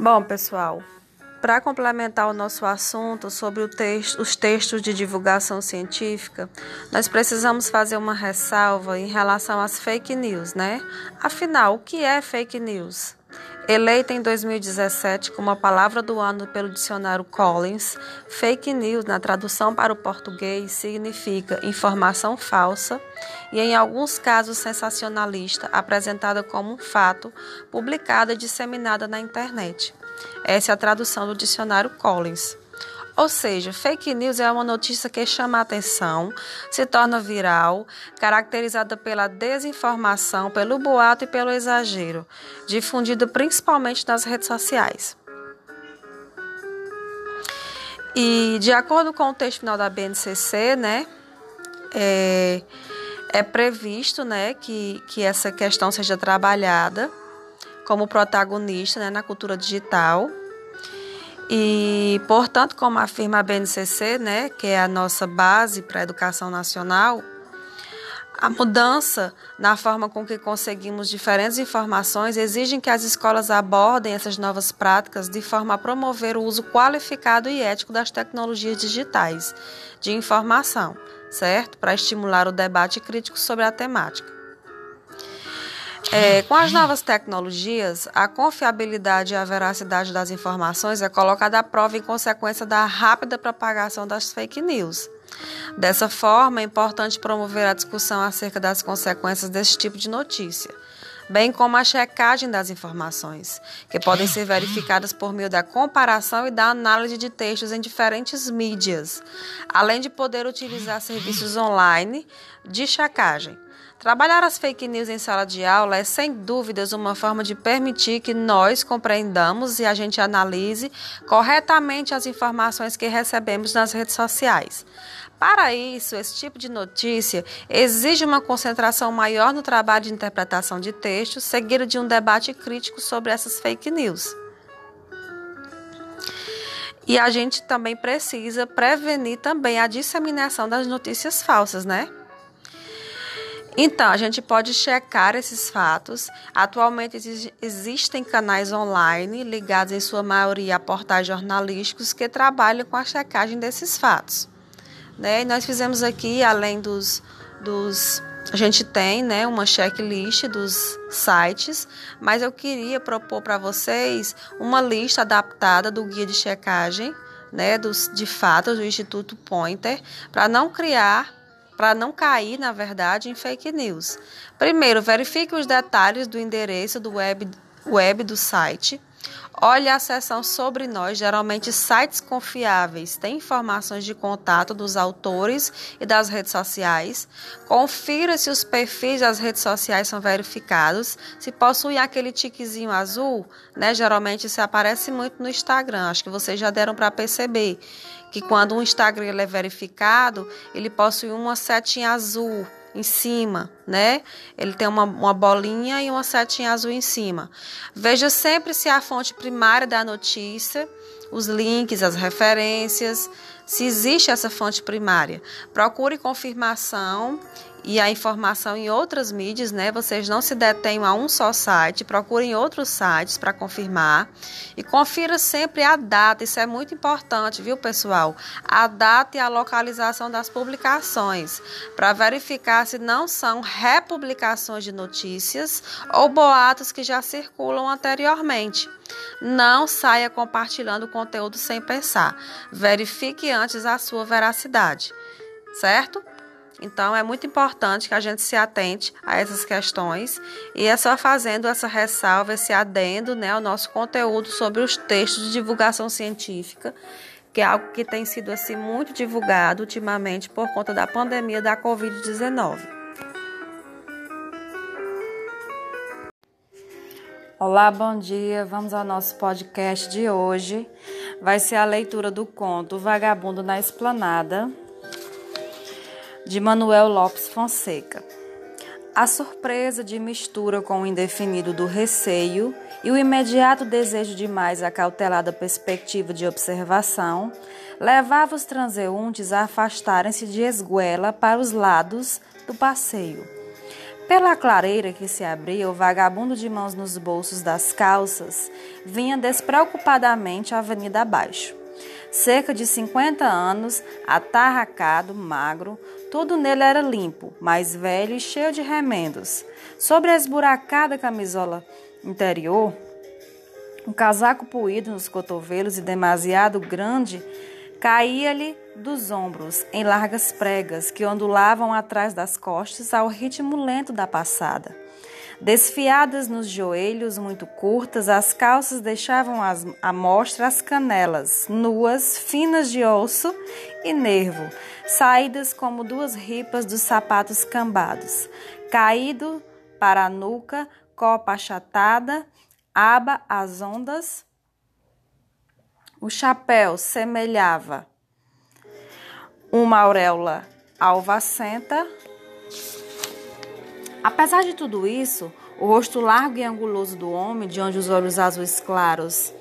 Bom, pessoal, para complementar o nosso assunto sobre texto, os textos de divulgação científica, nós precisamos fazer uma ressalva em relação às fake news, né? Afinal, o que é fake news? Eleita em 2017 como a palavra do ano pelo dicionário Collins, fake news, na tradução para o português, significa informação falsa e, em alguns casos, sensacionalista, apresentada como um fato, publicada e disseminada na internet. Essa é a tradução do dicionário Collins. Ou seja, fake news é uma notícia que chama a atenção, se torna viral, caracterizada pela desinformação, pelo boato e pelo exagero, difundido principalmente nas redes sociais. E de acordo com o texto final da BNCC, né, é, é previsto, né, que, que essa questão seja trabalhada como protagonista, né, na cultura digital e, portanto, como afirma a BNCC, né, que é a nossa base para a educação nacional, a mudança na forma com que conseguimos diferentes informações exige que as escolas abordem essas novas práticas de forma a promover o uso qualificado e ético das tecnologias digitais de informação, certo? Para estimular o debate crítico sobre a temática. É, com as novas tecnologias, a confiabilidade e a veracidade das informações é colocada à prova em consequência da rápida propagação das fake news. Dessa forma, é importante promover a discussão acerca das consequências desse tipo de notícia, bem como a checagem das informações, que podem ser verificadas por meio da comparação e da análise de textos em diferentes mídias, além de poder utilizar serviços online de checagem Trabalhar as fake news em sala de aula é, sem dúvidas, uma forma de permitir que nós compreendamos e a gente analise corretamente as informações que recebemos nas redes sociais. Para isso, esse tipo de notícia exige uma concentração maior no trabalho de interpretação de textos, seguido de um debate crítico sobre essas fake news. E a gente também precisa prevenir também a disseminação das notícias falsas, né? Então, a gente pode checar esses fatos. Atualmente existem canais online ligados em sua maioria a portais jornalísticos que trabalham com a checagem desses fatos. Né? E nós fizemos aqui, além dos, dos a gente tem né, uma checklist dos sites, mas eu queria propor para vocês uma lista adaptada do guia de checagem né, dos, de fatos do Instituto Pointer, para não criar para não cair, na verdade, em fake news. Primeiro, verifique os detalhes do endereço do web, web do site. Olhe a seção sobre nós, geralmente sites confiáveis têm informações de contato dos autores e das redes sociais. Confira se os perfis das redes sociais são verificados, se possuem aquele tiquezinho azul, né? Geralmente isso aparece muito no Instagram, acho que vocês já deram para perceber que quando um Instagram ele é verificado, ele possui uma setinha azul em cima, né? Ele tem uma, uma bolinha e uma setinha azul em cima. Veja sempre se a fonte primária da notícia, os links, as referências, se existe essa fonte primária. Procure confirmação e a informação em outras mídias, né? Vocês não se detenham a um só site, procurem outros sites para confirmar e confira sempre a data, isso é muito importante, viu, pessoal? A data e a localização das publicações, para verificar se não são republicações de notícias ou boatos que já circulam anteriormente. Não saia compartilhando conteúdo sem pensar. Verifique antes a sua veracidade, certo? Então, é muito importante que a gente se atente a essas questões e é só fazendo essa ressalva, esse adendo né, ao nosso conteúdo sobre os textos de divulgação científica, que é algo que tem sido assim muito divulgado ultimamente por conta da pandemia da Covid-19. Olá, bom dia. Vamos ao nosso podcast de hoje. Vai ser a leitura do conto Vagabundo na Esplanada, de Manuel Lopes Fonseca. A surpresa de mistura com o indefinido do receio e o imediato desejo de mais acautelada perspectiva de observação levava os transeuntes a afastarem-se de esguela para os lados do passeio. Pela clareira que se abria, o vagabundo de mãos nos bolsos das calças vinha despreocupadamente a avenida abaixo. Cerca de 50 anos, atarracado, magro, tudo nele era limpo, mais velho e cheio de remendos. Sobre a esburacada camisola interior, um casaco poído nos cotovelos e demasiado grande caía-lhe dos ombros em largas pregas que ondulavam atrás das costas ao ritmo lento da passada. Desfiadas nos joelhos muito curtas, as calças deixavam as, à mostra as canelas, nuas, finas de osso e nervo, saídas como duas ripas dos sapatos cambados. Caído para a nuca, copa achatada, aba às ondas. O chapéu semelhava uma auréola alvacenta Apesar de tudo isso, o rosto largo e anguloso do homem, de onde os olhos azuis claros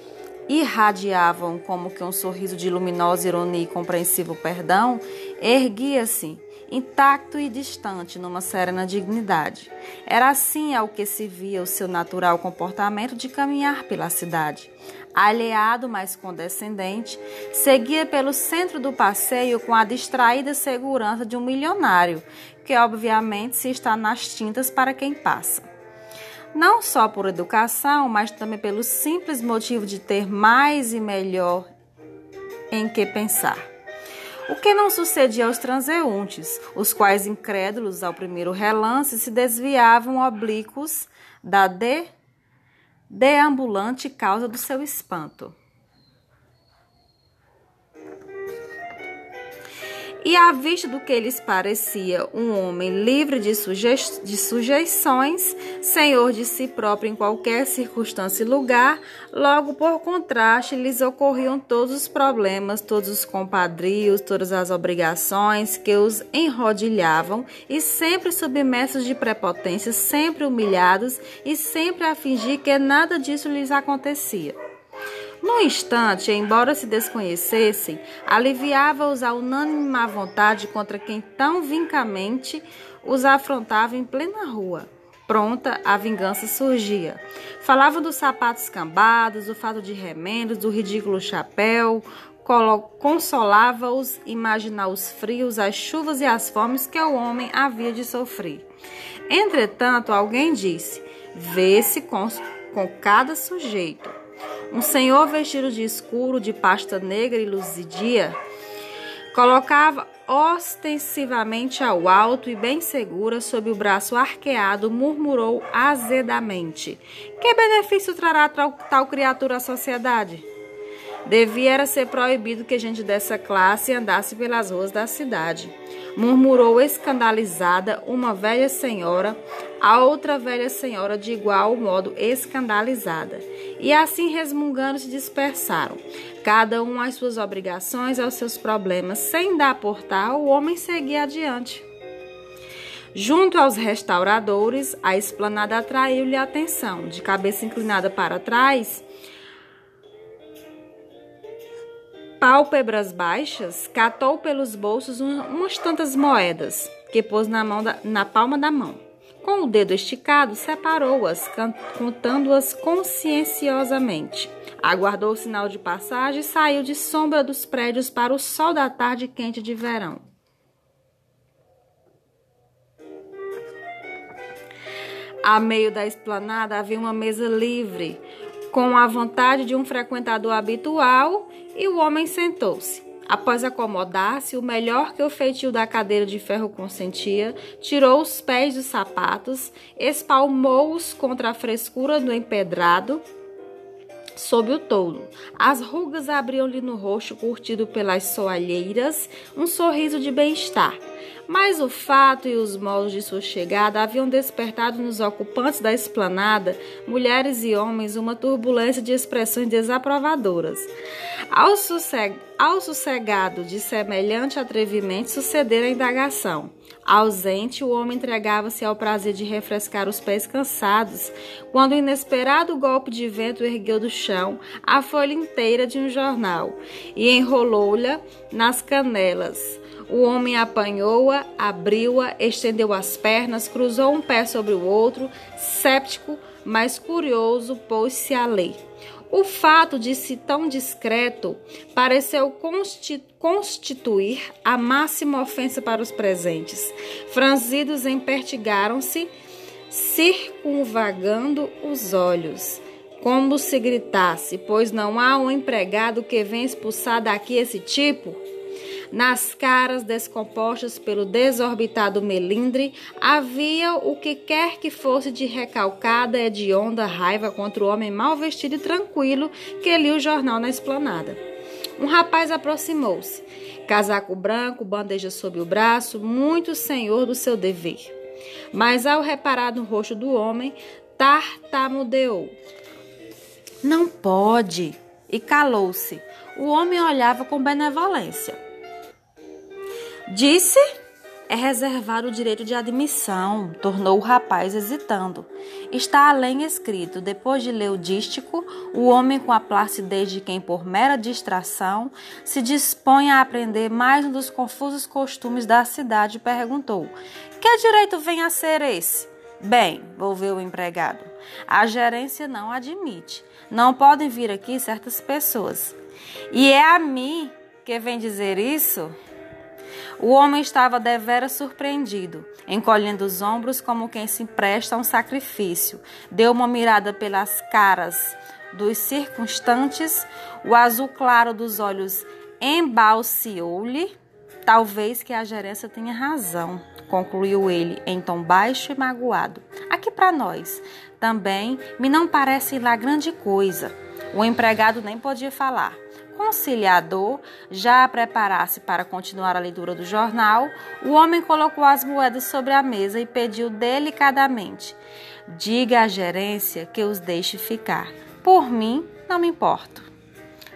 irradiavam como que um sorriso de luminosa ironia e compreensivo perdão, erguia-se, intacto e distante, numa serena dignidade. Era assim ao que se via o seu natural comportamento de caminhar pela cidade. Alheado, mas condescendente, seguia pelo centro do passeio com a distraída segurança de um milionário que obviamente se está nas tintas para quem passa. Não só por educação, mas também pelo simples motivo de ter mais e melhor em que pensar. O que não sucedia aos transeuntes, os quais, incrédulos ao primeiro relance, se desviavam oblíquos da de deambulante causa do seu espanto. E à vista do que lhes parecia um homem livre de, suje de sujeições, senhor de si próprio em qualquer circunstância e lugar, logo por contraste lhes ocorriam todos os problemas, todos os compadrios, todas as obrigações que os enrodilhavam e sempre submersos de prepotência, sempre humilhados e sempre a fingir que nada disso lhes acontecia. No instante, embora se desconhecessem, aliviava-os a unânime má vontade contra quem tão vincamente os afrontava em plena rua. Pronta, a vingança surgia. Falavam dos sapatos cambados, do fato de remendos, do ridículo chapéu, consolava-os imaginar os frios, as chuvas e as fomes que o homem havia de sofrer. Entretanto, alguém disse: vê-se com, com cada sujeito um senhor vestido de escuro, de pasta negra e luzidia, colocava ostensivamente ao alto e bem segura sob o braço arqueado, murmurou azedamente: Que benefício trará tal, criatura à sociedade? Devia era ser proibido que gente dessa classe andasse pelas ruas da cidade. Murmurou escandalizada uma velha senhora, a outra velha senhora de igual modo escandalizada. E assim resmungando se dispersaram, cada um às suas obrigações, aos seus problemas, sem dar por tal, o homem seguia adiante. Junto aos restauradores, a esplanada atraiu-lhe a atenção. De cabeça inclinada para trás, pálpebras baixas, catou pelos bolsos umas tantas moedas que pôs na, mão da, na palma da mão. Com o dedo esticado, separou-as, contando-as conscienciosamente. Aguardou o sinal de passagem e saiu de sombra dos prédios para o sol da tarde quente de verão. A meio da esplanada havia uma mesa livre, com a vontade de um frequentador habitual, e o homem sentou-se. Após acomodar-se, o melhor que o feitio da cadeira de ferro consentia, tirou os pés dos sapatos, espalmou-os contra a frescura do empedrado sob o tolo. As rugas abriam-lhe no rosto, curtido pelas soalheiras, um sorriso de bem-estar. Mas o fato e os modos de sua chegada haviam despertado nos ocupantes da esplanada, mulheres e homens, uma turbulência de expressões desaprovadoras. Ao, sosseg ao sossegado de semelhante atrevimento sucedera a indagação. Ausente, o homem entregava-se ao prazer de refrescar os pés cansados, quando o inesperado golpe de vento ergueu do chão a folha inteira de um jornal e enrolou-lha nas canelas. O homem apanhou-a, abriu-a, estendeu as pernas, cruzou um pé sobre o outro, séptico, mas curioso, pôs-se a ler. O fato de se tão discreto pareceu constituir a máxima ofensa para os presentes. Franzidos empertigaram-se, circunvagando os olhos, como se gritasse: Pois não há um empregado que venha expulsar daqui esse tipo? Nas caras descompostas pelo desorbitado melindre havia o que quer que fosse de recalcada e de onda raiva contra o homem mal vestido e tranquilo que lia o jornal na esplanada. Um rapaz aproximou-se, casaco branco, bandeja sob o braço, muito senhor do seu dever. Mas ao reparar no rosto do homem, tartamudeou. Não pode! E calou-se. O homem olhava com benevolência. Disse é reservar o direito de admissão, tornou o rapaz hesitando. Está além escrito, depois de ler o dístico, o homem com a placidez de quem, por mera distração, se dispõe a aprender mais um dos confusos costumes da cidade, perguntou: Que direito vem a ser esse? Bem, volveu o empregado, a gerência não admite. Não podem vir aqui certas pessoas. E é a mim que vem dizer isso? O homem estava deveras surpreendido, encolhendo os ombros como quem se presta a um sacrifício. Deu uma mirada pelas caras dos circunstantes, o azul claro dos olhos embalciou-lhe. Talvez que a gerência tenha razão, concluiu ele em tom baixo e magoado. Aqui para nós também me não parece lá grande coisa. O empregado nem podia falar conciliador já a preparar-se para continuar a leitura do jornal, o homem colocou as moedas sobre a mesa e pediu delicadamente: Diga à gerência que os deixe ficar. Por mim, não me importo.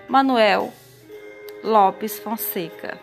Manuel Lopes Fonseca